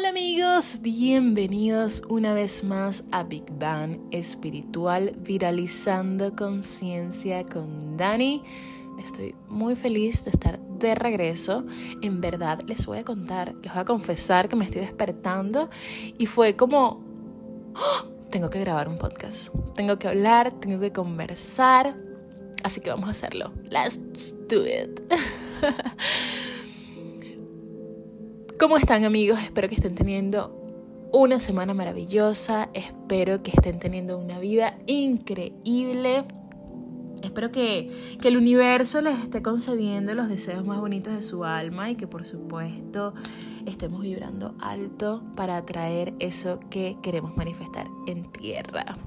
Hola amigos, bienvenidos una vez más a Big Bang Espiritual Viralizando Conciencia con Dani. Estoy muy feliz de estar de regreso. En verdad les voy a contar, les voy a confesar que me estoy despertando y fue como, ¡Oh! tengo que grabar un podcast, tengo que hablar, tengo que conversar, así que vamos a hacerlo. Let's do it. ¿Cómo están amigos? Espero que estén teniendo una semana maravillosa, espero que estén teniendo una vida increíble. Espero que, que, el universo les esté concediendo los deseos más bonitos de su alma y que por supuesto estemos vibrando alto para atraer eso que queremos manifestar en tierra.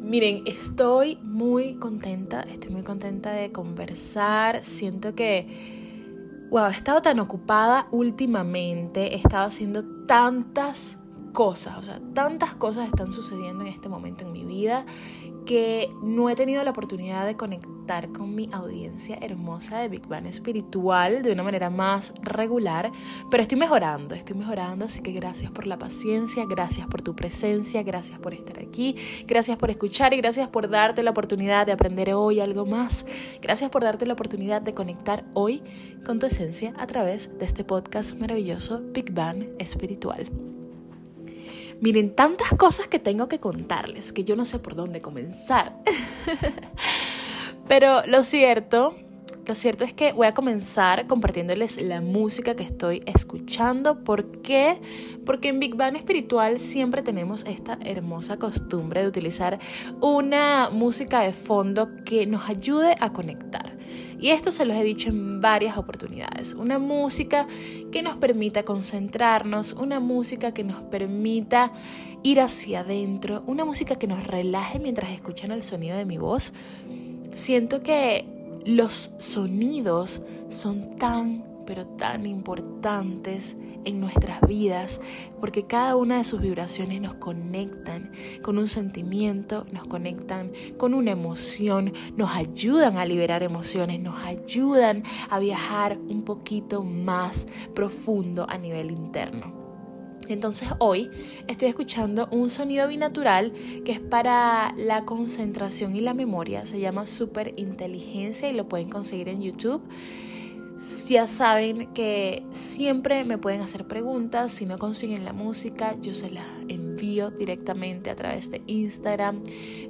Miren, estoy muy contenta, estoy muy contenta de conversar, siento que wow, he estado tan ocupada últimamente, he estado haciendo tantas cosas, o sea, tantas cosas están sucediendo en este momento en mi vida que no he tenido la oportunidad de conectar con mi audiencia hermosa de Big Bang espiritual de una manera más regular, pero estoy mejorando, estoy mejorando, así que gracias por la paciencia, gracias por tu presencia, gracias por estar aquí, gracias por escuchar y gracias por darte la oportunidad de aprender hoy algo más, gracias por darte la oportunidad de conectar hoy con tu esencia a través de este podcast maravilloso Big Bang espiritual. Miren, tantas cosas que tengo que contarles que yo no sé por dónde comenzar. Pero lo cierto, lo cierto es que voy a comenzar compartiéndoles la música que estoy escuchando. ¿Por qué? Porque en Big Bang Espiritual siempre tenemos esta hermosa costumbre de utilizar una música de fondo que nos ayude a conectar. Y esto se los he dicho en varias oportunidades. Una música que nos permita concentrarnos, una música que nos permita ir hacia adentro, una música que nos relaje mientras escuchan el sonido de mi voz. Siento que los sonidos son tan, pero tan importantes en nuestras vidas, porque cada una de sus vibraciones nos conectan con un sentimiento, nos conectan con una emoción, nos ayudan a liberar emociones, nos ayudan a viajar un poquito más profundo a nivel interno. Entonces hoy estoy escuchando un sonido binatural que es para la concentración y la memoria. Se llama Super Inteligencia y lo pueden conseguir en YouTube ya saben que siempre me pueden hacer preguntas. Si no consiguen la música, yo se la envío directamente a través de Instagram.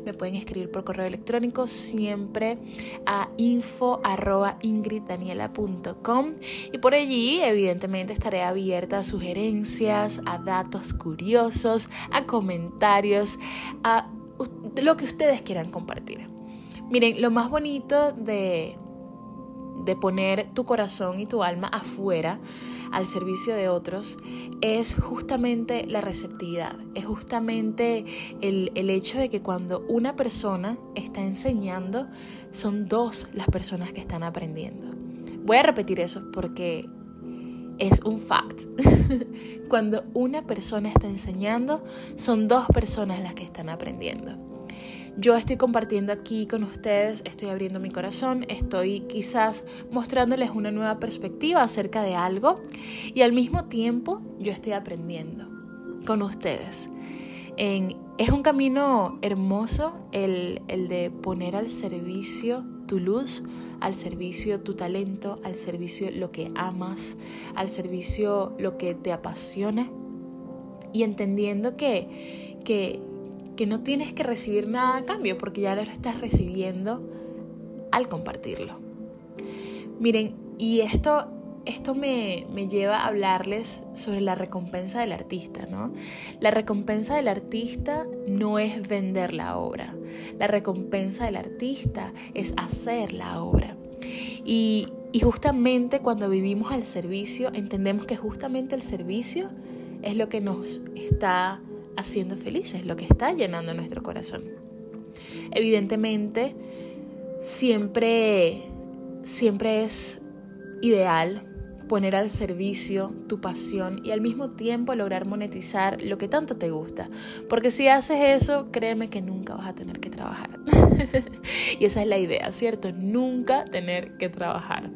Me pueden escribir por correo electrónico siempre a info.ingriddaniela.com y por allí evidentemente estaré abierta a sugerencias, a datos curiosos, a comentarios, a lo que ustedes quieran compartir. Miren, lo más bonito de de poner tu corazón y tu alma afuera al servicio de otros es justamente la receptividad, es justamente el, el, hecho de que cuando una persona está enseñando, son dos las personas que están aprendiendo. Voy a repetir eso porque es un fact. cuando una persona está enseñando, son dos personas las que están aprendiendo. Yo estoy compartiendo aquí con ustedes, estoy abriendo mi corazón, estoy quizás mostrándoles una nueva perspectiva acerca de algo y al mismo tiempo yo estoy aprendiendo con ustedes. es un camino hermoso el, el de poner al servicio tu luz, al servicio tu talento, al servicio lo que amas, al servicio lo que te apasiona y entendiendo que, que que no tienes que recibir nada a cambio porque ya lo estás recibiendo al compartirlo. Miren, y esto, esto me, me, lleva a hablarles sobre la recompensa del artista, ¿no? La recompensa del artista no es vender la obra, la recompensa del artista es hacer la obra. Y, y justamente cuando vivimos al servicio, entendemos que justamente el servicio es lo que nos está haciendo felices, lo que está llenando nuestro corazón. Evidentemente, siempre, siempre es ideal poner al servicio tu pasión y al mismo tiempo lograr monetizar lo que tanto te gusta. Porque si haces eso, créeme que nunca vas a tener que trabajar. y esa es la idea, ¿cierto? Nunca tener que trabajar.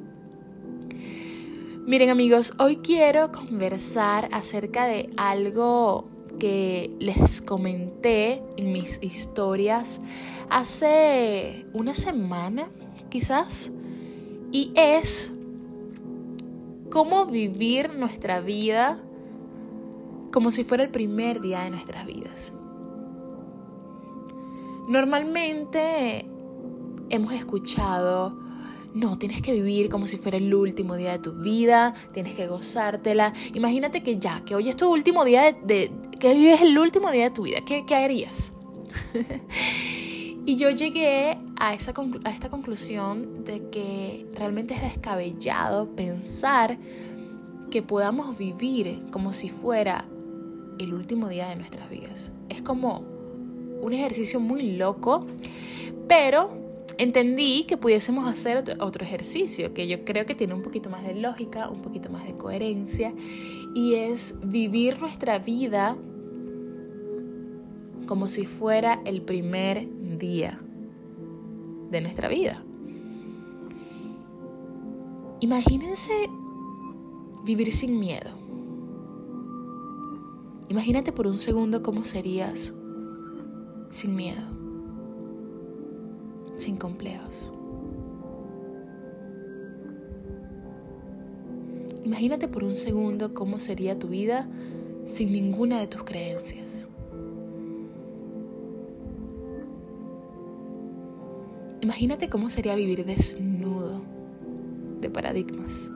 Miren amigos, hoy quiero conversar acerca de algo que les comenté en mis historias hace una semana, quizás, y es cómo vivir nuestra vida como si fuera el primer día de nuestras vidas. Normalmente hemos escuchado, no, tienes que vivir como si fuera el último día de tu vida, tienes que gozártela. Imagínate que ya, que hoy es tu último día de, que hoy es el último día de tu vida, ¿qué, qué harías? y yo llegué a, esa, a esta conclusión de que realmente es descabellado pensar que podamos vivir como si fuera el último día de nuestras vidas. Es como un ejercicio muy loco, pero entendí que pudiésemos hacer otro ejercicio que yo creo que tiene un poquito más de lógica, un poquito más de coherencia, y es vivir nuestra vida como si fuera el primer día de nuestra vida. Imagínense vivir sin miedo. Imagínate por un segundo cómo serías sin miedo, sin complejos. Imagínate por un segundo cómo sería tu vida sin ninguna de tus creencias. Imagínate cómo sería vivir desnudo de paradigmas.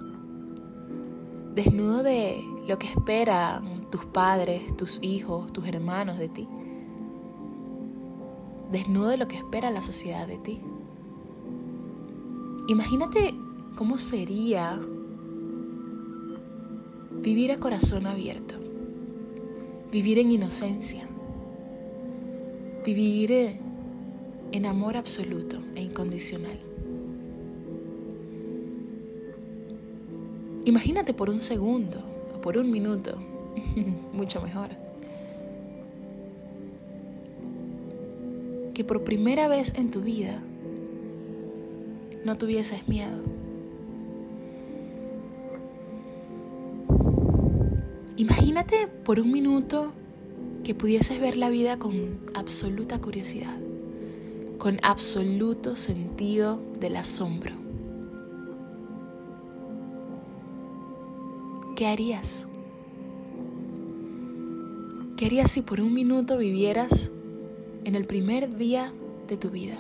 Desnudo de lo que esperan tus padres, tus hijos, tus hermanos de ti desnudo de lo que espera la sociedad de ti. Imagínate cómo sería vivir a corazón abierto, vivir en inocencia, vivir en amor absoluto e incondicional. Imagínate por un segundo o por un minuto, mucho mejor que por primera vez en tu vida no tuvieses miedo. Imagínate por un minuto que pudieses ver la vida con absoluta curiosidad, con absoluto sentido del asombro. ¿Qué harías? ¿Qué harías si por un minuto vivieras en el primer día de tu vida?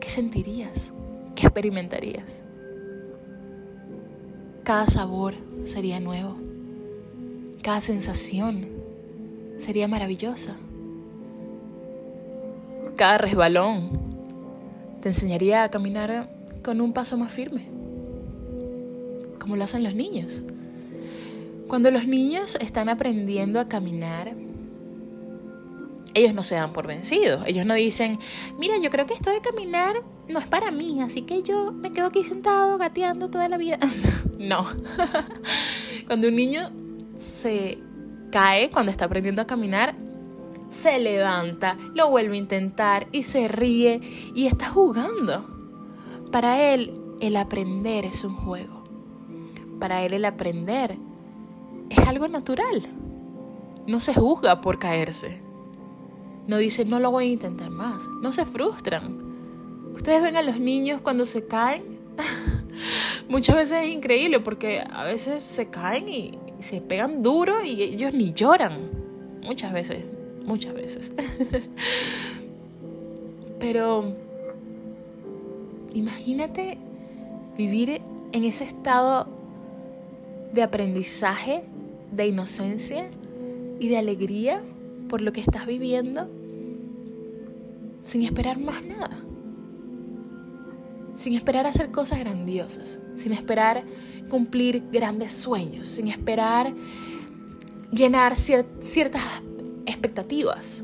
¿Qué sentirías? ¿Qué experimentarías? Cada sabor sería nuevo. Cada sensación sería maravillosa. Cada resbalón te enseñaría a caminar con un paso más firme, como lo hacen los niños. Cuando los niños están aprendiendo a caminar, ellos no se dan por vencidos. Ellos no dicen, mira, yo creo que esto de caminar no es para mí, así que yo me quedo aquí sentado gateando toda la vida. no. cuando un niño se cae, cuando está aprendiendo a caminar, se levanta, lo vuelve a intentar y se ríe y está jugando. Para él, el aprender es un juego. Para él, el aprender es algo natural. No se juzga por caerse. No dicen, no lo voy a intentar más. No se frustran. Ustedes ven a los niños cuando se caen. Muchas veces es increíble porque a veces se caen y se pegan duro y ellos ni lloran. Muchas veces, muchas veces. Pero imagínate vivir en ese estado de aprendizaje, de inocencia y de alegría por lo que estás viviendo sin esperar más nada. Sin esperar hacer cosas grandiosas, sin esperar cumplir grandes sueños, sin esperar llenar ciertas expectativas.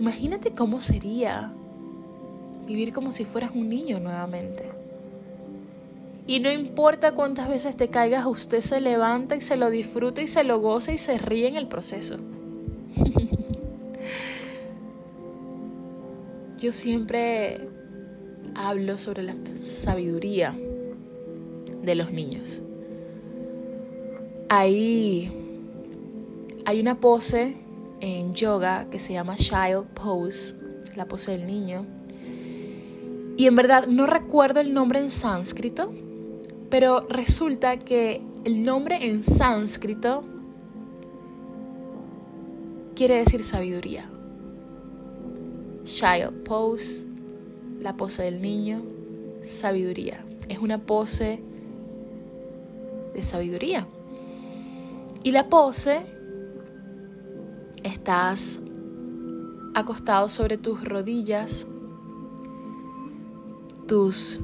Imagínate cómo sería vivir como si fueras un niño nuevamente. Y no importa cuántas veces te caigas, usted se levanta y se lo disfruta y se lo goza y se ríe en el proceso. Yo siempre hablo sobre la sabiduría de los niños. Hay, hay una pose en yoga que se llama Child Pose, la pose del niño. Y en verdad no recuerdo el nombre en sánscrito, pero resulta que el nombre en sánscrito quiere decir sabiduría. Child pose, la pose del niño, sabiduría. Es una pose de sabiduría. Y la pose, estás acostado sobre tus rodillas, tus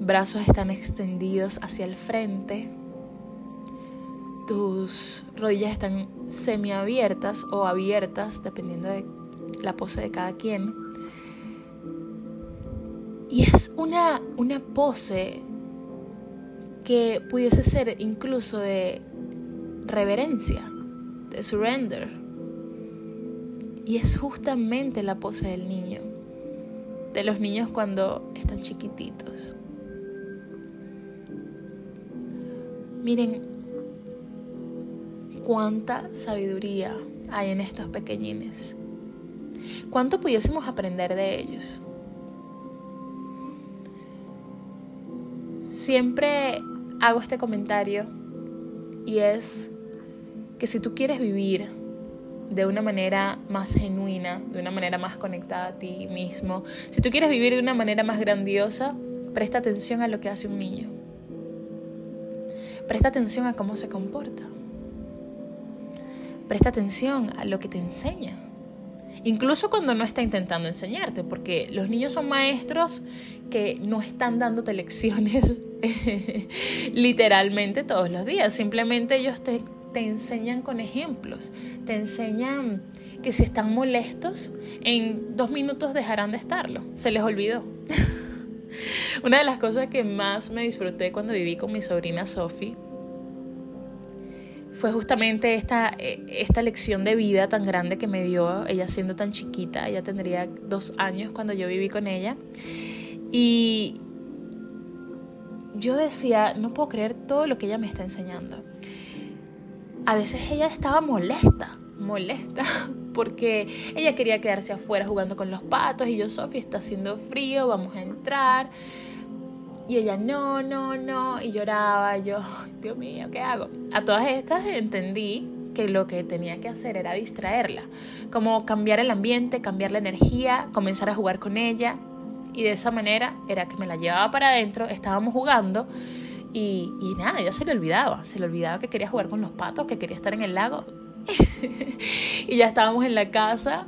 brazos están extendidos hacia el frente, tus rodillas están semiabiertas o abiertas, dependiendo de la pose de cada quien. Y es una, una pose que pudiese ser incluso de reverencia, de surrender. Y es justamente la pose del niño, de los niños cuando están chiquititos. Miren cuánta sabiduría hay en estos pequeñines. ¿Cuánto pudiésemos aprender de ellos? Siempre hago este comentario y es que si tú quieres vivir de una manera más genuina, de una manera más conectada a ti mismo, si tú quieres vivir de una manera más grandiosa, presta atención a lo que hace un niño. Presta atención a cómo se comporta. Presta atención a lo que te enseña. Incluso cuando no está intentando enseñarte, porque los niños son maestros que no están dándote lecciones literalmente todos los días. Simplemente ellos te, te enseñan con ejemplos. Te enseñan que si están molestos, en dos minutos dejarán de estarlo. Se les olvidó. Una de las cosas que más me disfruté cuando viví con mi sobrina Sophie fue justamente esta, eh, esta lección de vida tan grande que me dio ella siendo tan chiquita. Ella tendría dos años cuando yo viví con ella. Y yo decía, no puedo creer todo lo que ella me está enseñando. A veces ella estaba molesta, molesta, porque ella quería quedarse afuera jugando con los patos y yo, Sofía, está haciendo frío, vamos a entrar. Y ella, no, no, no, y lloraba, yo, Dios mío, ¿qué hago? A todas estas entendí que lo que tenía que hacer era distraerla, como cambiar el ambiente, cambiar la energía, comenzar a jugar con ella, y de esa manera era que me la llevaba para adentro, estábamos jugando, y, y nada, ella se le olvidaba, se le olvidaba que quería jugar con los patos, que quería estar en el lago, y ya estábamos en la casa,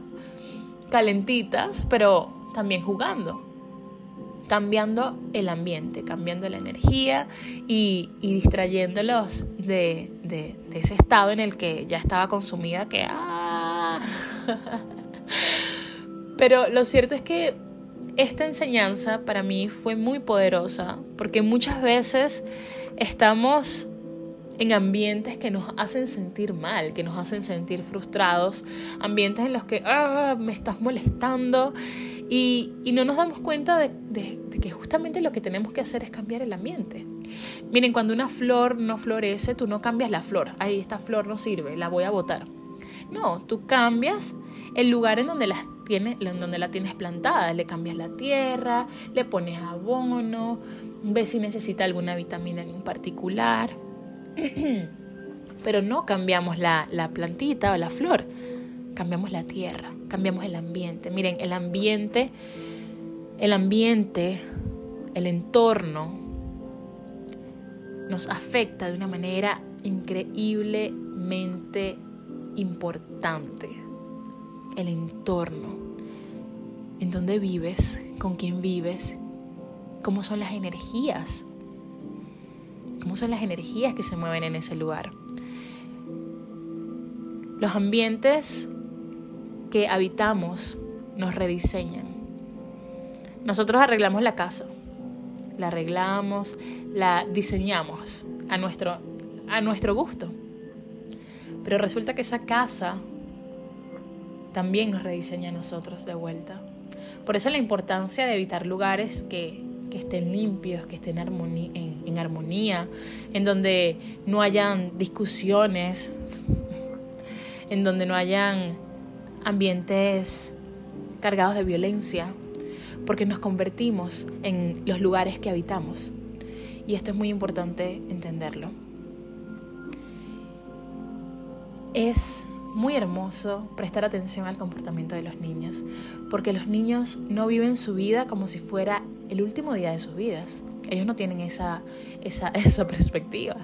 calentitas, pero también jugando cambiando el ambiente, cambiando la energía y, distrayéndolos de, ese estado en el que ya estaba consumida que... ¡ah! Pero lo cierto es que esta enseñanza para mí fue muy poderosa porque muchas veces estamos en ambientes que nos hacen sentir mal, que nos hacen sentir frustrados, ambientes en los que ah, me estás molestando y, no nos damos cuenta de, que justamente lo que tenemos que hacer es cambiar el ambiente. Miren, cuando una flor no florece, tú no cambias la flor. Ahí esta flor no sirve, la voy a botar. No, tú cambias el lugar en donde, en donde la tienes plantada. Le cambias la tierra, le pones abono, ves si necesita alguna vitamina en particular. Pero no cambiamos la, la plantita o la flor, cambiamos la tierra cambiamos el ambiente. Miren, el ambiente, el ambiente, el entorno nos afecta de una manera increíblemente importante. El entorno, en dónde vives, con quién vives, cómo son las energías, cómo son las energías que se mueven en ese lugar. Los ambientes que habitamos nos rediseñan. Nosotros arreglamos la casa, la arreglamos, la diseñamos a nuestro, a nuestro gusto. Pero resulta que esa casa también nos rediseña a nosotros de vuelta. Por eso la importancia de evitar lugares que, que estén limpios, que estén en, en armonía, en donde no hayan discusiones, en donde no hayan ambientes cargados de violencia, porque nos convertimos en los lugares que habitamos. Y esto es muy importante entenderlo. Es muy hermoso prestar atención al comportamiento de los niños, porque los niños no viven su vida como si fuera el último día de sus vidas. Ellos no tienen esa, esa, esa perspectiva.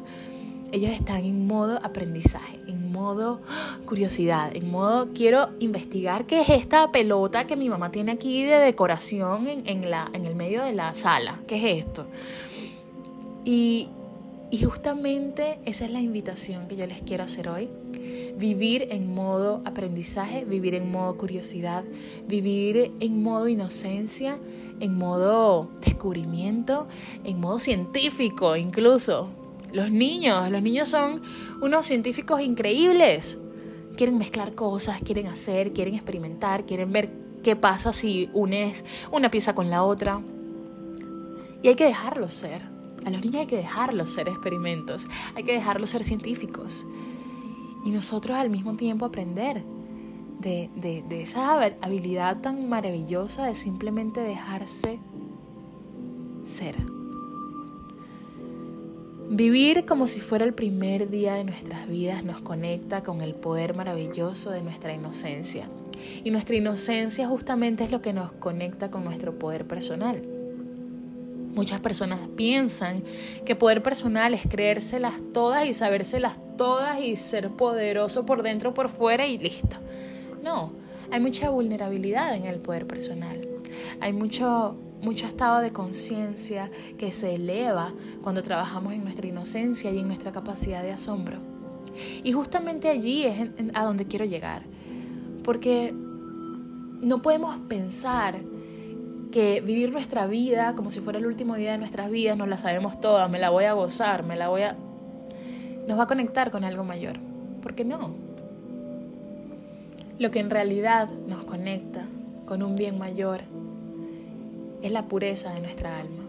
Ellos están en modo aprendizaje, en modo curiosidad, en modo quiero investigar qué es esta pelota que mi mamá tiene aquí de decoración en, en, la, en el medio de la sala. ¿Qué es esto? Y, y justamente esa es la invitación que yo les quiero hacer hoy. Vivir en modo aprendizaje, vivir en modo curiosidad, vivir en modo inocencia, en modo descubrimiento, en modo científico incluso. Los niños, los niños son unos científicos increíbles. Quieren mezclar cosas, quieren hacer, quieren experimentar, quieren ver qué pasa si unes una pieza con la otra. Y hay que dejarlos ser. A los niños hay que dejarlos ser experimentos, hay que dejarlos ser científicos. Y nosotros al mismo tiempo aprender de, de esa habilidad tan maravillosa de simplemente dejarse ser. Vivir como si fuera el primer día de nuestras vidas nos conecta con el poder maravilloso de nuestra inocencia. Y nuestra inocencia justamente es lo que nos conecta con nuestro poder personal. Muchas personas piensan que poder personal es creérselas todas y sabérselas todas y ser poderoso por dentro, por fuera y listo. No, hay mucha vulnerabilidad en el poder personal. Hay mucho mucho estado de conciencia que se eleva cuando trabajamos en nuestra inocencia y en nuestra capacidad de asombro. Y justamente allí es a donde quiero llegar, porque no podemos pensar que vivir nuestra vida como si fuera el último día de nuestras vidas, nos la sabemos toda, me la voy a gozar, me la voy a... nos va a conectar con algo mayor. ¿Por qué no? Lo que en realidad nos conecta con un bien mayor es la pureza de nuestra alma.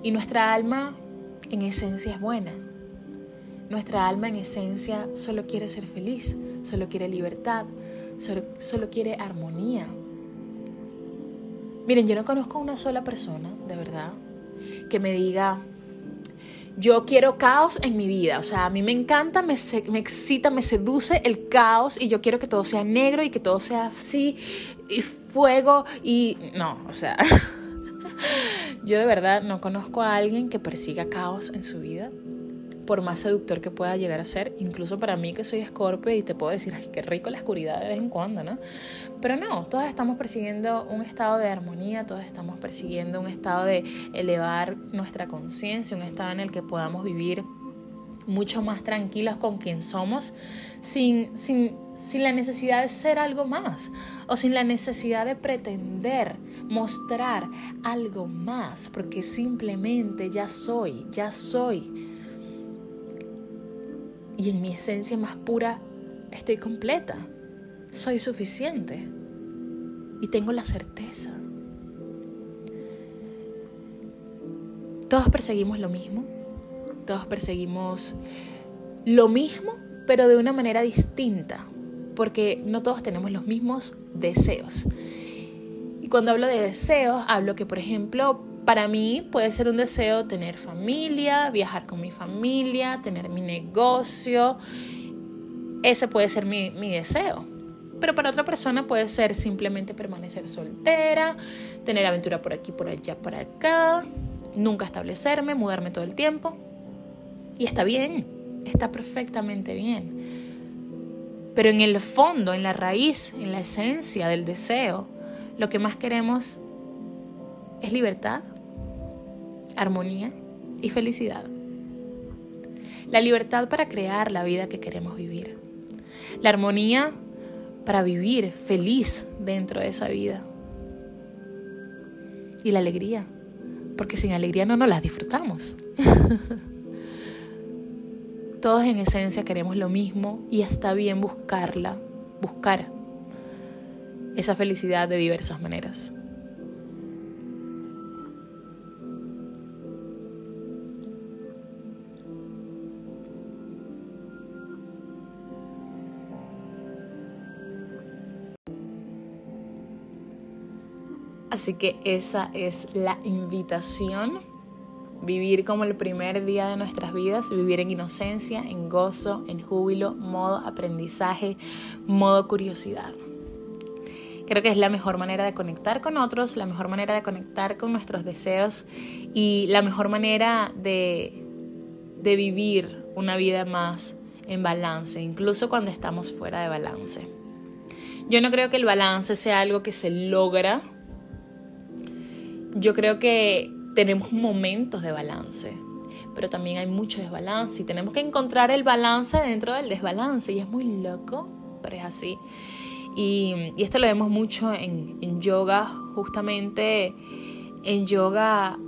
Y nuestra alma en esencia es buena. Nuestra alma en esencia solo quiere ser feliz, solo quiere libertad, solo, quiere armonía. Miren, yo no conozco una sola persona, de verdad, que me diga, yo quiero caos en mi vida. O sea, a mí me encanta, me, me, excita, me seduce el caos y yo quiero que todo sea negro y que todo sea así y fuego y... No, o sea, Yo de verdad no conozco a alguien que persiga caos en su vida, por más seductor que pueda llegar a ser, incluso para mí que soy escorpio y te puedo decir, ay, qué rico la oscuridad de vez en cuando, ¿no? Pero no, todos estamos persiguiendo un estado de armonía, todos estamos persiguiendo un estado de elevar nuestra conciencia, un estado en el que podamos vivir mucho más tranquilos con quien somos, sin, sin, sin, la necesidad de ser algo más o sin la necesidad de pretender mostrar algo más, porque simplemente ya soy, ya soy. Y en mi esencia más pura estoy completa, soy suficiente y tengo la certeza. Todos perseguimos lo mismo, todos perseguimos lo mismo, pero de una manera distinta, porque no todos tenemos los mismos deseos. Y cuando hablo de deseos, hablo que, por ejemplo, para mí puede ser un deseo tener familia, viajar con mi familia, tener mi negocio. Ese puede ser mi, mi deseo. Pero para otra persona puede ser simplemente permanecer soltera, tener aventura por aquí, por allá, por acá, nunca establecerme, mudarme todo el tiempo. Y está bien, está perfectamente bien. Pero en el fondo, en la raíz, en la esencia del deseo, lo que más queremos es libertad, armonía y felicidad. La libertad para crear la vida que queremos vivir. La armonía para vivir feliz dentro de esa vida. Y la alegría, porque sin alegría no nos las disfrutamos. Todos en esencia queremos lo mismo y está bien buscarla, buscar esa felicidad de diversas maneras. Así que esa es la invitación. Vivir como el primer día de nuestras vidas, vivir en inocencia, en gozo, en júbilo, modo aprendizaje, modo curiosidad. Creo que es la mejor manera de conectar con otros, la mejor manera de conectar con nuestros deseos y la mejor manera de, de vivir una vida más en balance, incluso cuando estamos fuera de balance. Yo no creo que el balance sea algo que se logra. Yo creo que tenemos momentos de balance, pero también hay mucho desbalance y tenemos que encontrar el balance dentro del desbalance y es muy loco, pero es así. Y, esto lo vemos mucho en, en yoga, justamente en yoga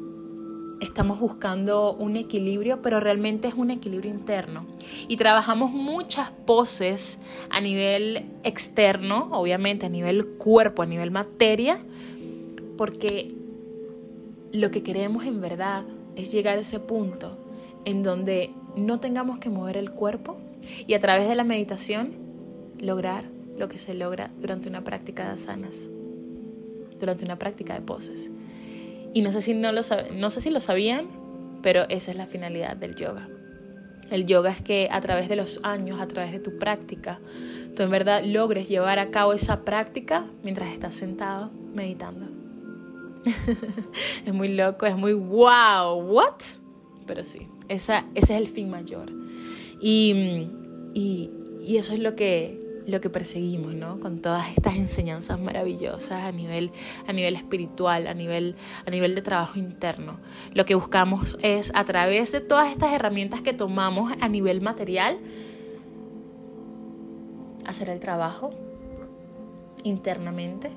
estamos buscando un equilibrio, pero realmente es un equilibrio interno. Y trabajamos muchas poses a nivel externo, obviamente a nivel cuerpo, a nivel materia, porque lo que queremos en verdad es llegar a ese punto en donde no tengamos que mover el cuerpo y a través de la meditación lograr lo que se logra durante una práctica de asanas, durante una práctica de poses. Y no sé si, no lo, no sé si lo sabían, pero esa es la finalidad del yoga. El yoga es que a través de los años, a través de tu práctica, tú en verdad logres llevar a cabo esa práctica mientras estás sentado meditando. es muy loco, es muy wow, what? Pero sí, esa, ese es el fin mayor. Y, y, y eso es lo que, lo que perseguimos, ¿no? Con todas estas enseñanzas maravillosas a nivel, a nivel espiritual, a nivel, a nivel de trabajo interno. Lo que buscamos es, a través de todas estas herramientas que tomamos a nivel material, hacer el trabajo internamente,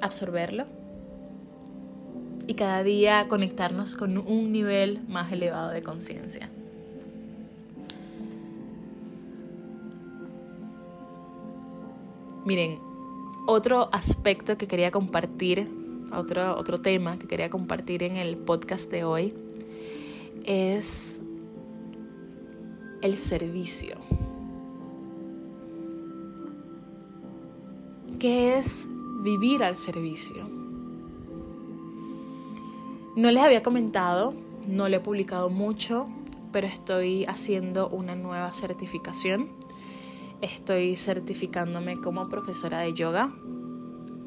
absorberlo y cada día conectarnos con un nivel más elevado de conciencia. Miren, otro aspecto que quería compartir, otro, otro tema que quería compartir en el podcast de hoy es el servicio. ¿Qué es vivir al servicio? No les había comentado, no le he publicado mucho, pero estoy haciendo una nueva certificación Estoy certificándome como profesora de yoga.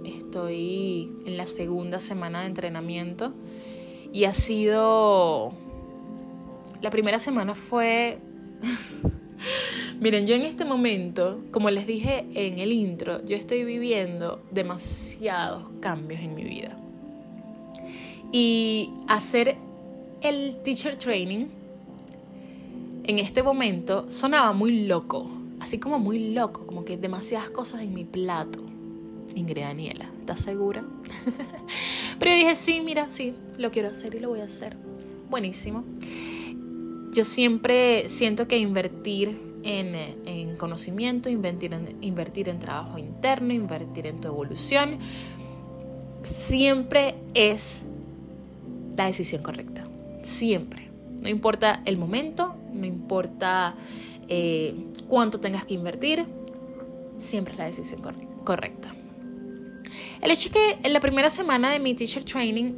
Estoy en la segunda semana de entrenamiento y ha sido... La primera semana fue... Miren, yo en este momento, como les dije en el intro, yo estoy viviendo demasiados cambios en mi vida. Y hacer el teacher training en este momento sonaba muy loco así como muy loco, como que demasiadas cosas en mi plato. Ingrid Daniela, ¿estás segura? Pero yo dije, sí, mira, sí, lo quiero hacer y lo voy a hacer. Buenísimo. Yo siempre siento que invertir en, en conocimiento, invertir en, invertir en trabajo interno, invertir en tu evolución, siempre es la decisión correcta. Siempre. No importa el momento, no importa eh, cuánto tengas que invertir, siempre es la decisión correcta. El hecho es que en la primera semana de mi teacher training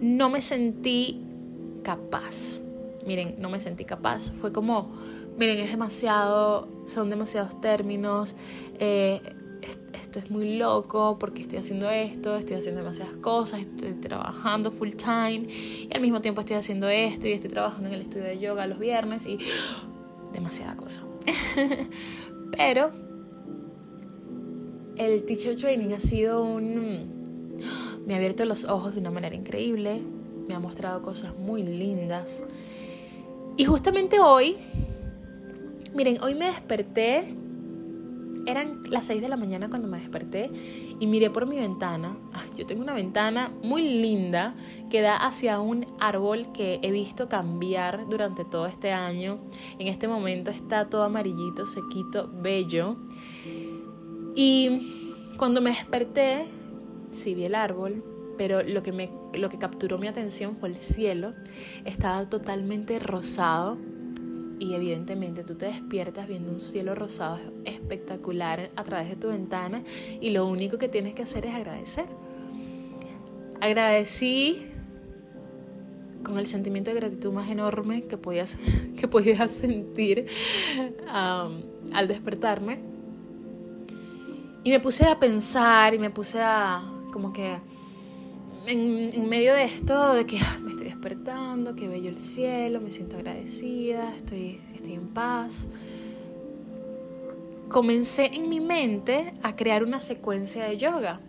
no me sentí capaz. Miren, no me sentí capaz. Fue como, miren, es demasiado, son demasiados términos. Eh, esto es muy loco porque estoy haciendo esto, estoy haciendo demasiadas cosas, estoy trabajando full time y al mismo tiempo estoy haciendo esto y estoy trabajando en el estudio de yoga los viernes y demasiada cosa. Pero el teacher training ha sido un... Me ha abierto los ojos de una manera increíble, me ha mostrado cosas muy lindas. Y justamente hoy, miren, hoy me desperté eran las 6 de la mañana cuando me desperté y miré por mi ventana. yo tengo una ventana muy linda que da hacia un árbol que he visto cambiar durante todo este año. En este momento está todo amarillito, sequito, bello. Y cuando me desperté, sí vi el árbol, pero lo que, me, lo que capturó mi atención fue el cielo. Estaba totalmente rosado y evidentemente tú te despiertas viendo un cielo rosado espectacular a través de tu ventana y lo único que tienes que hacer es agradecer. agradecí con el sentimiento de gratitud más enorme que podía, que sentir al despertarme. Y me puse a pensar y me puse a como que en, medio de esto, de que ah, me estoy despertando, que bello el cielo, me siento agradecida, estoy, estoy en paz. Comencé en mi mente a crear una secuencia de yoga.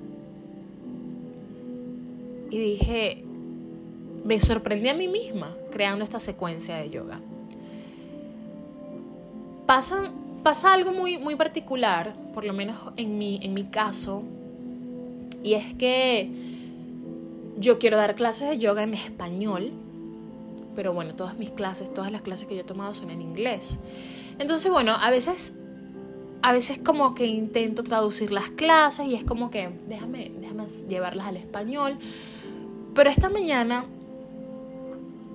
Y dije, me sorprendí a mí misma creando esta secuencia de yoga. Pasa, pasa algo muy, muy particular, por lo menos en mi, en mi caso, y es que yo quiero dar clases de yoga en español, pero bueno, todas mis clases, todas las clases que yo he tomado son en inglés. Entonces, bueno, a veces, a veces como que intento traducir las clases y es como que déjame, déjame llevarlas al español. Pero esta mañana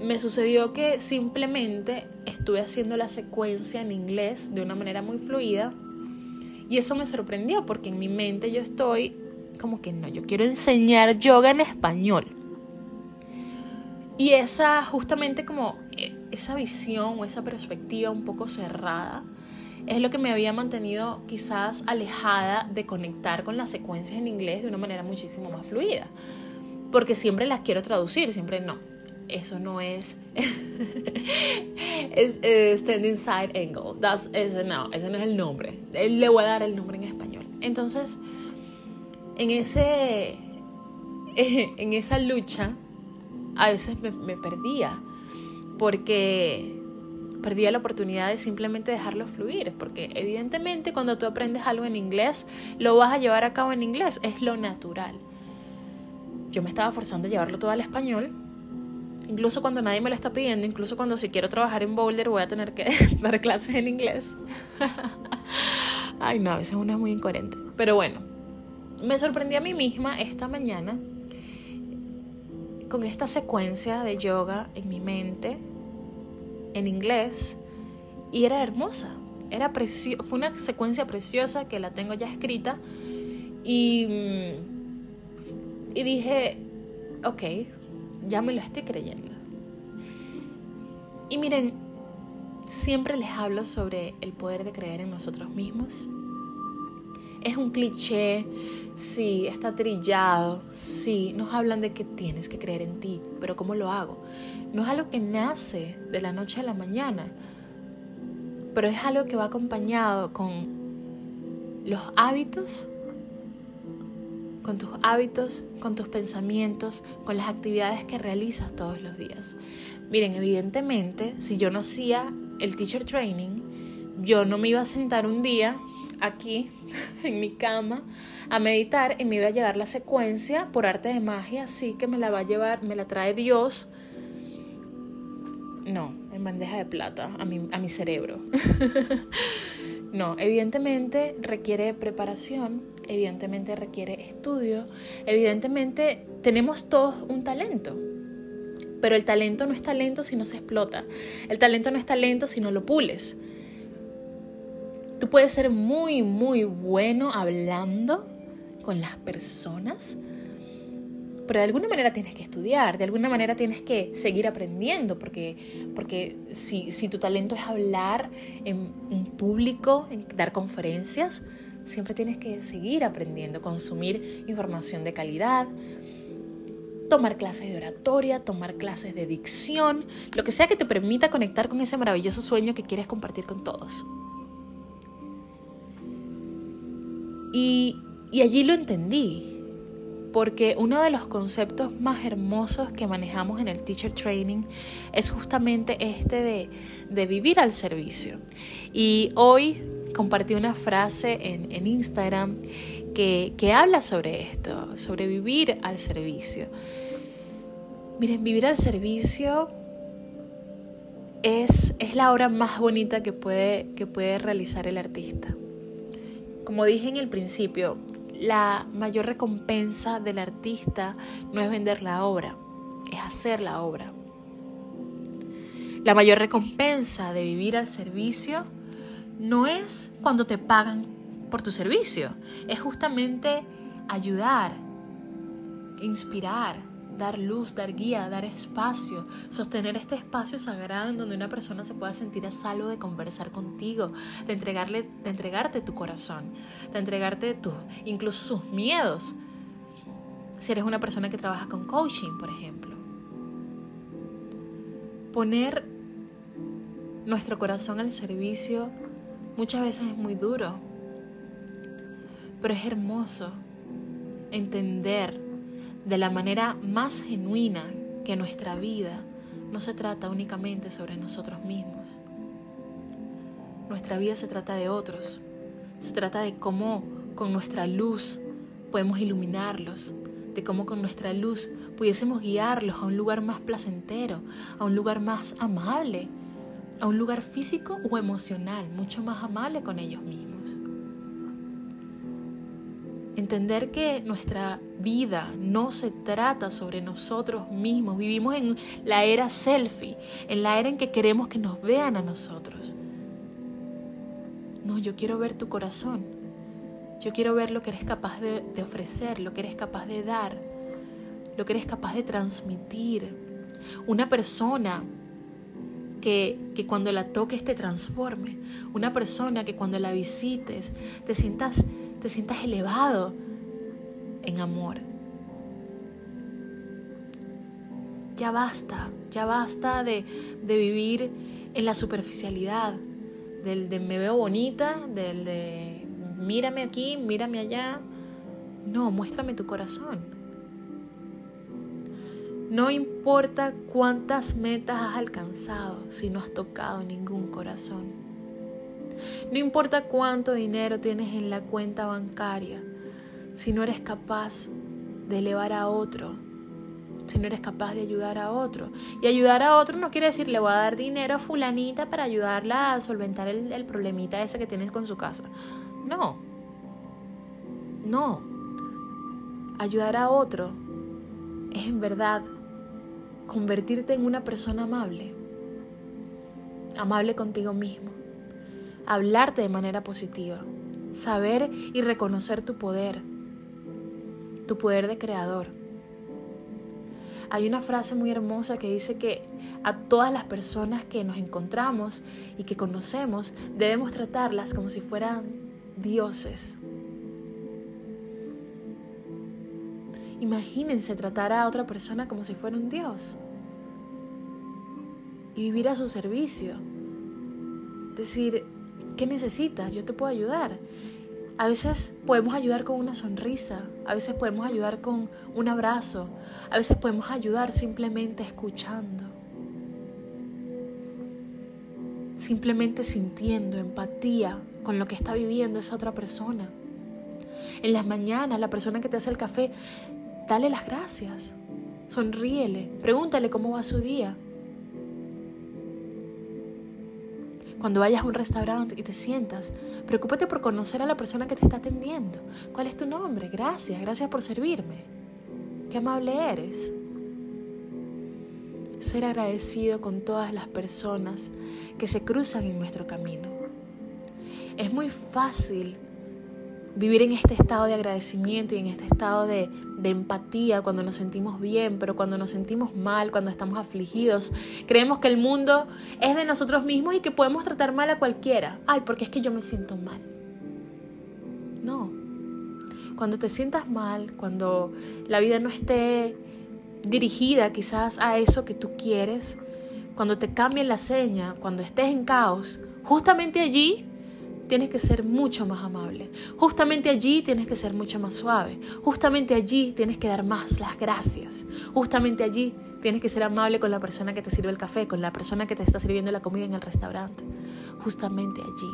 me sucedió que simplemente estuve haciendo la secuencia en inglés de una manera muy fluida y eso me sorprendió porque en mi mente yo estoy como que no, yo quiero enseñar yoga en español. Y esa justamente como eh, esa visión o esa perspectiva un poco cerrada es lo que me había mantenido quizás alejada de conectar con las secuencias en inglés de una manera muchísimo más fluida. Porque siempre las quiero traducir, siempre no eso no es, es eh, standing side angle. ese, no, ese no es el nombre. Le voy a dar el nombre en español. Entonces, en ese en esa lucha a veces me, me perdía porque perdía la oportunidad de simplemente dejarlo fluir, porque evidentemente cuando tú aprendes algo en inglés, lo vas a llevar a cabo en inglés, es lo natural. Yo me estaba forzando a llevarlo todo al español Incluso cuando nadie me lo está pidiendo, incluso cuando si quiero trabajar en Boulder voy a tener que dar clases en inglés. Ay, no, a veces uno es muy incoherente. Pero bueno, me sorprendí a mí misma esta mañana con esta secuencia de yoga en mi mente, en inglés, y era hermosa. Era fue una secuencia preciosa que la tengo ya escrita. Y, mm, y dije, ok, ya me lo estoy creyendo. Y miren, siempre les hablo sobre el poder de creer en nosotros mismos. Es un cliché, sí, está trillado, sí, nos hablan de que tienes que creer en ti, pero ¿cómo lo hago? No es algo que nace de la noche a la mañana, pero es algo que va acompañado con los hábitos con tus hábitos, con tus pensamientos, con las actividades que realizas todos los días. Miren, evidentemente, si yo no hacía el teacher training, yo no me iba a sentar un día aquí en mi cama a meditar y me iba a llevar la secuencia por arte de magia, así que me la va a llevar, me la trae Dios. No, en bandeja de plata, a mi, a mi cerebro. No, evidentemente requiere preparación, evidentemente requiere estudio, evidentemente tenemos todos un talento, pero el talento no es talento si no se explota, el talento no es talento si no lo pules. Tú puedes ser muy, muy bueno hablando con las personas, pero de alguna manera tienes que estudiar, de alguna manera tienes que seguir aprendiendo, porque, porque si, si tu talento es hablar en, público, dar conferencias, siempre tienes que seguir aprendiendo, consumir información de calidad, tomar clases de oratoria, tomar clases de dicción, lo que sea que te permita conectar con ese maravilloso sueño que quieres compartir con todos. Y, allí lo entendí porque uno de los conceptos más hermosos que manejamos en el teacher training es justamente este de, vivir al servicio. Y hoy compartí una frase en, Instagram que, habla sobre esto, sobre vivir al servicio. Miren, vivir al servicio es, la obra más bonita que puede realizar el artista. Como dije en el principio, la mayor recompensa del artista no es vender la obra, es hacer la obra. La mayor recompensa de vivir al servicio no es cuando te pagan por tu servicio, es justamente ayudar, inspirar, dar luz, dar guía, dar espacio, sostener este espacio sagrado en donde una persona se pueda sentir a salvo de conversar contigo, de, entregarle, de entregarte tu corazón, de entregarte tu, incluso sus miedos. Si eres una persona que trabaja con coaching, por ejemplo. Poner nuestro corazón al servicio muchas veces es muy duro, pero es hermoso entender de la manera más genuina que nuestra vida no se trata únicamente sobre nosotros mismos. Nuestra vida se trata de otros. Se trata de cómo con nuestra luz podemos iluminarlos, de cómo con nuestra luz pudiésemos guiarlos a un lugar más placentero, a un lugar más amable, a un lugar físico o emocional, mucho más amable con ellos mismos. Entender que nuestra vida no se trata sobre nosotros mismos. Vivimos en la era selfie, en la era en que queremos que nos vean a nosotros. No, yo quiero ver tu corazón. Yo quiero ver lo que eres capaz de, ofrecer, lo que eres capaz de dar, lo que eres capaz de transmitir. Una persona que, que, cuando la toques te transforme. Una persona que cuando la visites te sientas te sientas elevado en amor. Ya basta, ya basta de, vivir en la superficialidad, del de me veo bonita, del de mírame aquí, mírame allá. No, muéstrame tu corazón. No importa cuántas metas has alcanzado si no has tocado ningún corazón. No importa cuánto dinero tienes en la cuenta bancaria, si no eres capaz de elevar a otro, si no eres capaz de ayudar a otro. Y ayudar a otro no quiere decir le voy a dar dinero a fulanita para ayudarla a solventar el, problemita ese que tienes con su casa. No. No. Ayudar a otro es en verdad convertirte en una persona amable. Amable contigo mismo hablarte de manera positiva, saber y reconocer tu poder, tu poder de creador. Hay una frase muy hermosa que dice que a todas las personas que nos encontramos y que conocemos debemos tratarlas como si fueran dioses. Imagínense tratar a otra persona como si fuera un dios y vivir a su servicio. Decir, ¿Qué necesitas? Yo te puedo ayudar. A veces podemos ayudar con una sonrisa, a veces podemos ayudar con un abrazo, a veces podemos ayudar simplemente escuchando, simplemente sintiendo empatía con lo que está viviendo esa otra persona. En las mañanas, la persona que te hace el café, dale las gracias, sonríele, pregúntale cómo va su día. Cuando vayas a un restaurante y te sientas, preocúpate por conocer a la persona que te está atendiendo. ¿Cuál es tu nombre? Gracias, gracias por servirme. Qué amable eres. Ser agradecido con todas las personas que se cruzan en nuestro camino. Es muy fácil vivir en este estado de agradecimiento y en este estado de, empatía cuando nos sentimos bien, pero cuando nos sentimos mal, cuando estamos afligidos, creemos que el mundo es de nosotros mismos y que podemos tratar mal a cualquiera. Ay, porque es que yo me siento mal. No. Cuando te sientas mal, cuando la vida no esté dirigida quizás a eso que tú quieres, cuando te cambien la seña, cuando estés en caos, justamente allí tienes que ser mucho más amable. Justamente allí tienes que ser mucho más suave. Justamente allí tienes que dar más las gracias. Justamente allí tienes que ser amable con la persona que te sirve el café, con la persona que te está sirviendo la comida en el restaurante. Justamente allí.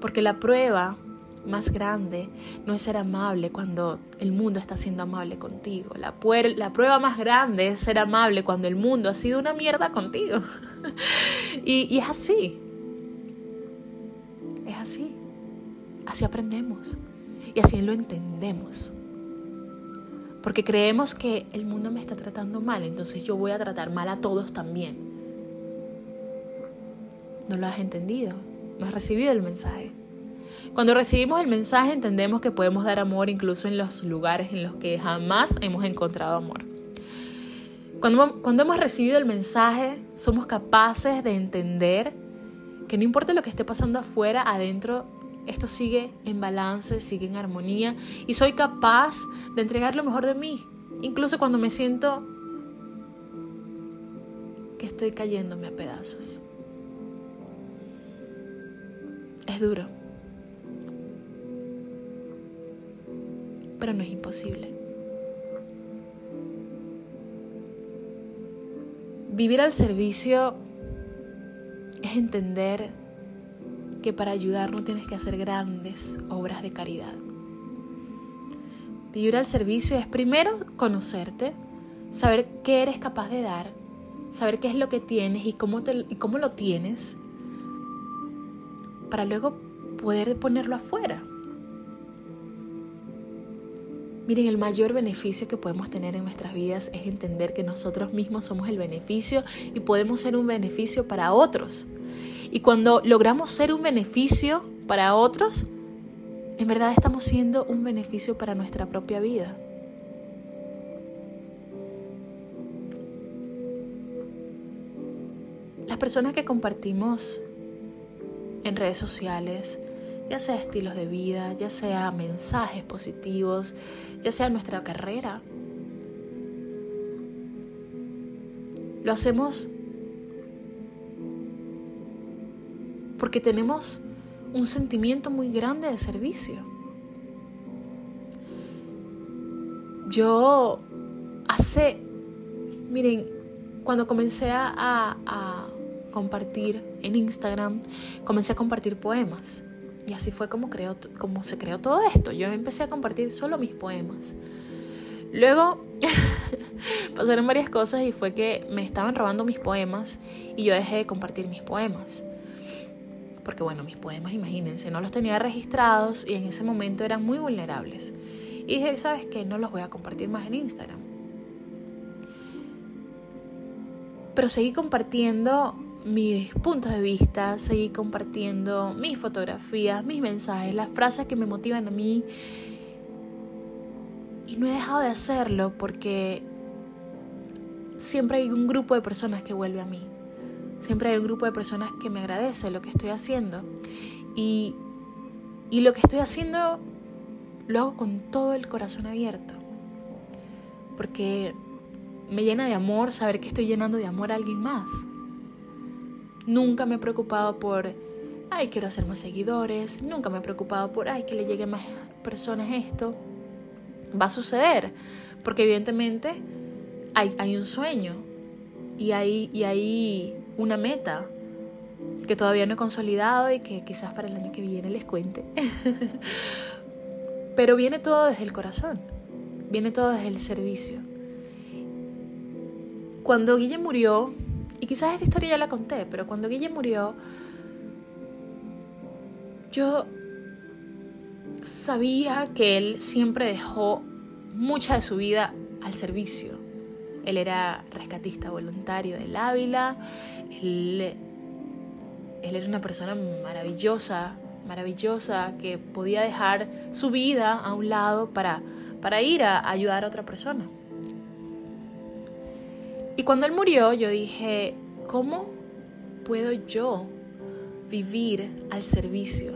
Porque la prueba más grande no es ser amable cuando el mundo está siendo amable contigo. La, prueba más grande es ser amable cuando el mundo ha sido una mierda contigo. y, y es así. Así aprendemos. Y así lo entendemos. Porque creemos que el mundo me está tratando mal, entonces yo voy a tratar mal a todos también. No lo has entendido, no has recibido el mensaje. Cuando recibimos el mensaje entendemos que podemos dar amor incluso en los lugares en los que jamás hemos encontrado amor. Cuando, cuando hemos recibido el mensaje somos capaces de entender que no importa lo que esté pasando afuera, adentro esto sigue en balance, sigue en armonía y soy capaz de entregar lo mejor de mí, incluso cuando me siento que estoy cayéndome a pedazos. Es duro, pero no es imposible. Vivir al servicio es entender que para ayudar no tienes que hacer grandes obras de caridad. Vivir al servicio es primero conocerte, saber qué eres capaz de dar, saber qué es lo que tienes y cómo, y cómo lo tienes, para luego poder ponerlo afuera. Miren, el mayor beneficio que podemos tener en nuestras vidas es entender que nosotros mismos somos el beneficio y podemos ser un beneficio para otros. Y cuando logramos ser un beneficio para otros, en verdad estamos siendo un beneficio para nuestra propia vida. Las personas que compartimos en redes sociales, ya sea estilos de vida, ya sea mensajes positivos, ya sea nuestra carrera, lo hacemos porque tenemos un sentimiento muy grande de servicio. Yo hace, miren, cuando comencé a, compartir en Instagram, comencé a compartir poemas. Y así fue como, creó, como se creó todo esto. Yo empecé a compartir solo mis poemas. Luego pasaron varias cosas y fue que me estaban robando mis poemas y yo dejé de compartir mis poemas porque bueno, mis poemas, imagínense, no los tenía registrados y en ese momento eran muy vulnerables. Y dije, ¿sabes qué? No los voy a compartir más en Instagram. Pero seguí compartiendo mis puntos de vista, seguí compartiendo mis fotografías, mis mensajes, las frases que me motivan a mí. Y no he dejado de hacerlo porque siempre hay un grupo de personas que vuelve a mí. Siempre hay un grupo de personas que me agradece lo que estoy haciendo. Y, y lo que estoy haciendo lo hago con todo el corazón abierto. Porque me llena de amor saber que estoy llenando de amor a alguien más. Nunca me he preocupado por, ay, quiero hacer más seguidores. Nunca me he preocupado por, ay, que le llegue más personas esto. Va a suceder. Porque evidentemente hay, hay un sueño. Y hay, y una meta que todavía no he consolidado y que quizás para el año que viene les cuente. Pero viene todo desde el corazón, viene todo desde el servicio. Cuando Guille murió, y quizás esta historia ya la conté, pero cuando Guille murió, yo sabía que él siempre dejó mucha de su vida al servicio. Él era rescatista voluntario del Ávila, él, era una persona maravillosa, maravillosa, que podía dejar su vida a un lado para, para ir a ayudar a otra persona. Y cuando él murió, yo dije, ¿cómo puedo yo vivir al servicio?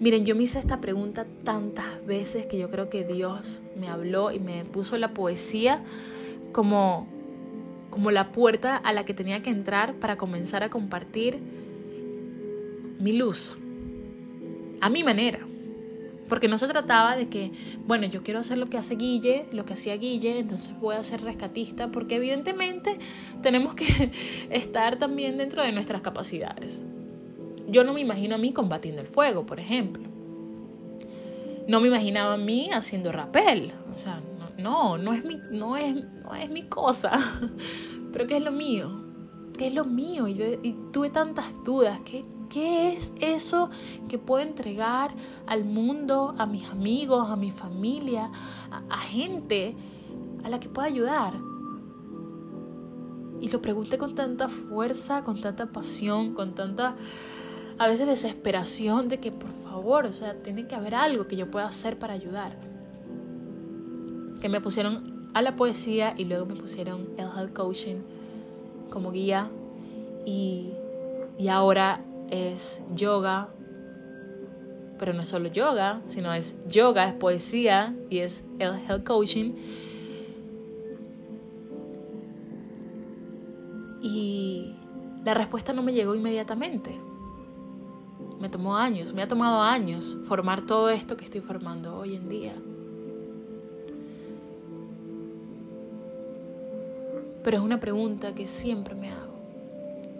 Miren, yo me hice esta pregunta tantas veces que yo creo que Dios me habló y me puso la poesía como como la puerta a la que tenía que entrar para comenzar a compartir mi luz, a mi manera. Porque no se trataba de que, bueno, yo quiero hacer lo que hace Guille, lo que hacía Guille, entonces voy a ser rescatista, porque evidentemente tenemos que estar también dentro de nuestras capacidades. Yo no me imagino a mí combatiendo el fuego, por ejemplo. No me imaginaba a mí haciendo rapel. O sea, no, no es mi, no es, no es mi cosa. Pero ¿qué es lo mío? ¿Qué es lo mío? Y, y tuve tantas dudas. ¿Qué, ¿Qué es eso que puedo entregar al mundo, a mis amigos, a mi familia, a, gente a la que pueda ayudar? Y lo pregunté con tanta fuerza, con tanta pasión, con tanta a veces desesperación de que por favor, o sea, tiene que haber algo que yo pueda hacer para ayudar. Que me pusieron a la poesía y luego me pusieron el health coaching como guía y, y ahora es yoga, pero no es solo yoga, sino es yoga, es poesía y es el health coaching. Y la respuesta no me llegó inmediatamente. Me tomó años, me ha tomado años formar todo esto que estoy formando hoy en día. Pero es una pregunta que siempre me hago.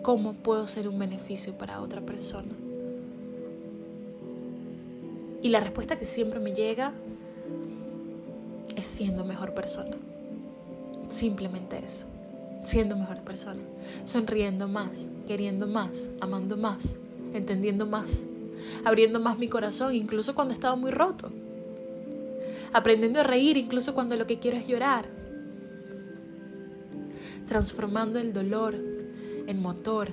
¿Cómo puedo ser un beneficio para otra persona? Y la respuesta que siempre me llega es siendo mejor persona. Simplemente eso. Siendo mejor persona. Sonriendo más, queriendo más, amando más, entendiendo más, abriendo más mi corazón, incluso cuando estaba muy roto. Aprendiendo a reír, incluso cuando lo que quiero es llorar. Transformando el dolor en motor,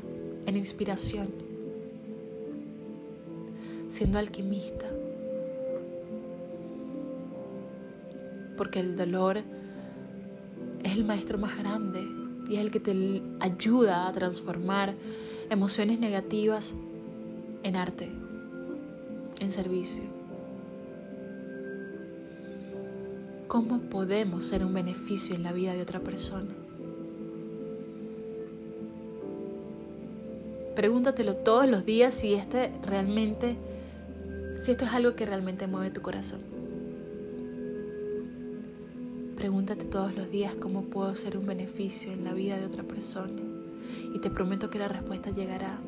en inspiración. Siendo alquimista porque el dolor es el maestro más grande y es el que te ayuda a transformar emociones negativas en arte, en servicio. ¿Cómo podemos ser un beneficio en la vida de otra persona? Pregúntatelo todos los días si este realmente, si esto es algo que realmente mueve tu corazón. Pregúntate todos los días cómo puedo ser un beneficio en la vida de otra persona. Y te prometo que la respuesta llegará.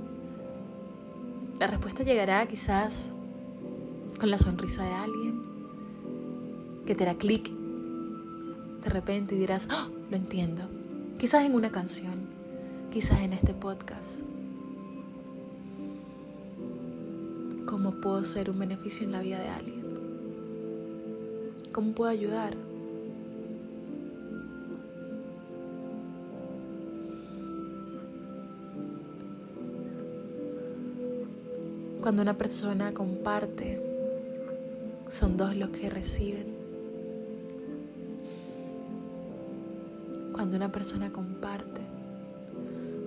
La respuesta llegará quizás con la sonrisa de alguien, que te da clic de repente y dirás, ¡Oh, lo entiendo. Quizás en una canción, quizás en este podcast. ¿Cómo puedo ser un beneficio en la vida de alguien? ¿Cómo puedo ayudar? Cuando una persona comparte, son dos los que reciben. Cuando una persona comparte,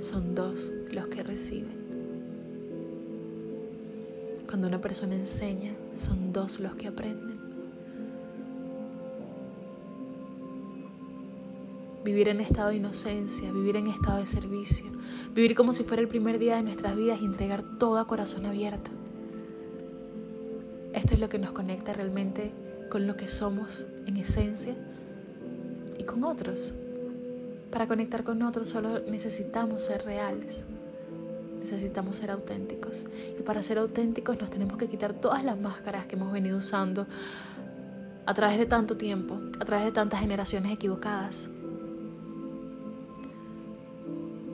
son dos los que reciben. Cuando una persona enseña, son dos los que aprenden. Vivir en estado de inocencia, vivir en estado de servicio, vivir como si fuera el primer día de nuestras vidas y entregar todo a corazón abierto. Esto es lo que nos conecta realmente con lo que somos en esencia y con otros. Para conectar con otros solo necesitamos ser reales, necesitamos ser auténticos. Y para ser auténticos nos tenemos que quitar todas las máscaras que hemos venido usando a través de tanto tiempo, a través de tantas generaciones equivocadas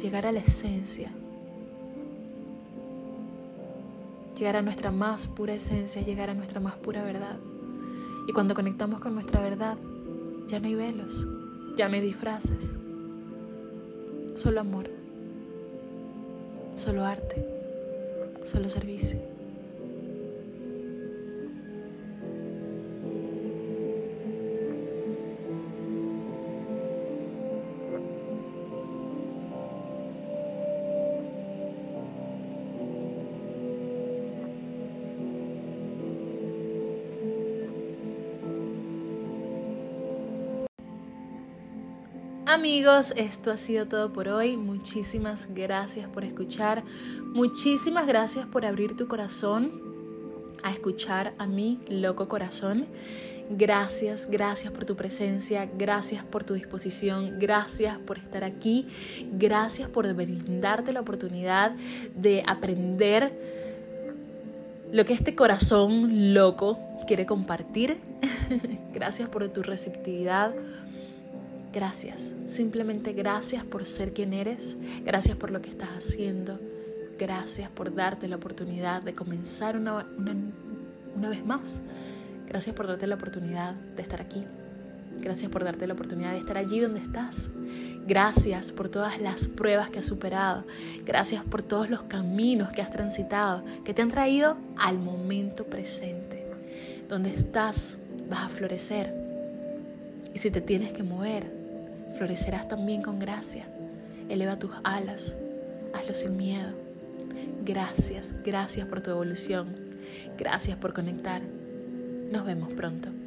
llegar a la esencia, llegar a nuestra más pura esencia, llegar a nuestra más pura verdad. Y cuando conectamos con nuestra verdad, ya no hay velos, ya no hay disfraces, solo amor, solo arte, solo servicio. Amigos, esto ha sido todo por hoy. Muchísimas gracias por escuchar. Muchísimas gracias por abrir tu corazón a escuchar a mi loco corazón. Gracias, gracias por tu presencia, gracias por tu disposición, gracias por estar aquí, gracias por brindarte la oportunidad de aprender lo que este corazón loco quiere compartir. gracias por tu receptividad, Gracias, simplemente gracias por ser quien eres, gracias por lo que estás haciendo, gracias por darte la oportunidad de comenzar una, una, vez más, gracias por darte la oportunidad de estar aquí, Gracias por darte la oportunidad de estar allí donde estás. Gracias por todas las pruebas que has superado. Gracias por todos los caminos que has transitado, que te han traído al momento presente. Donde estás, vas a florecer. Y si te tienes que mover, florecerás también con gracia. Eleva tus alas, hazlo sin miedo. Gracias, gracias por tu evolución. Gracias por conectar. Nos vemos pronto.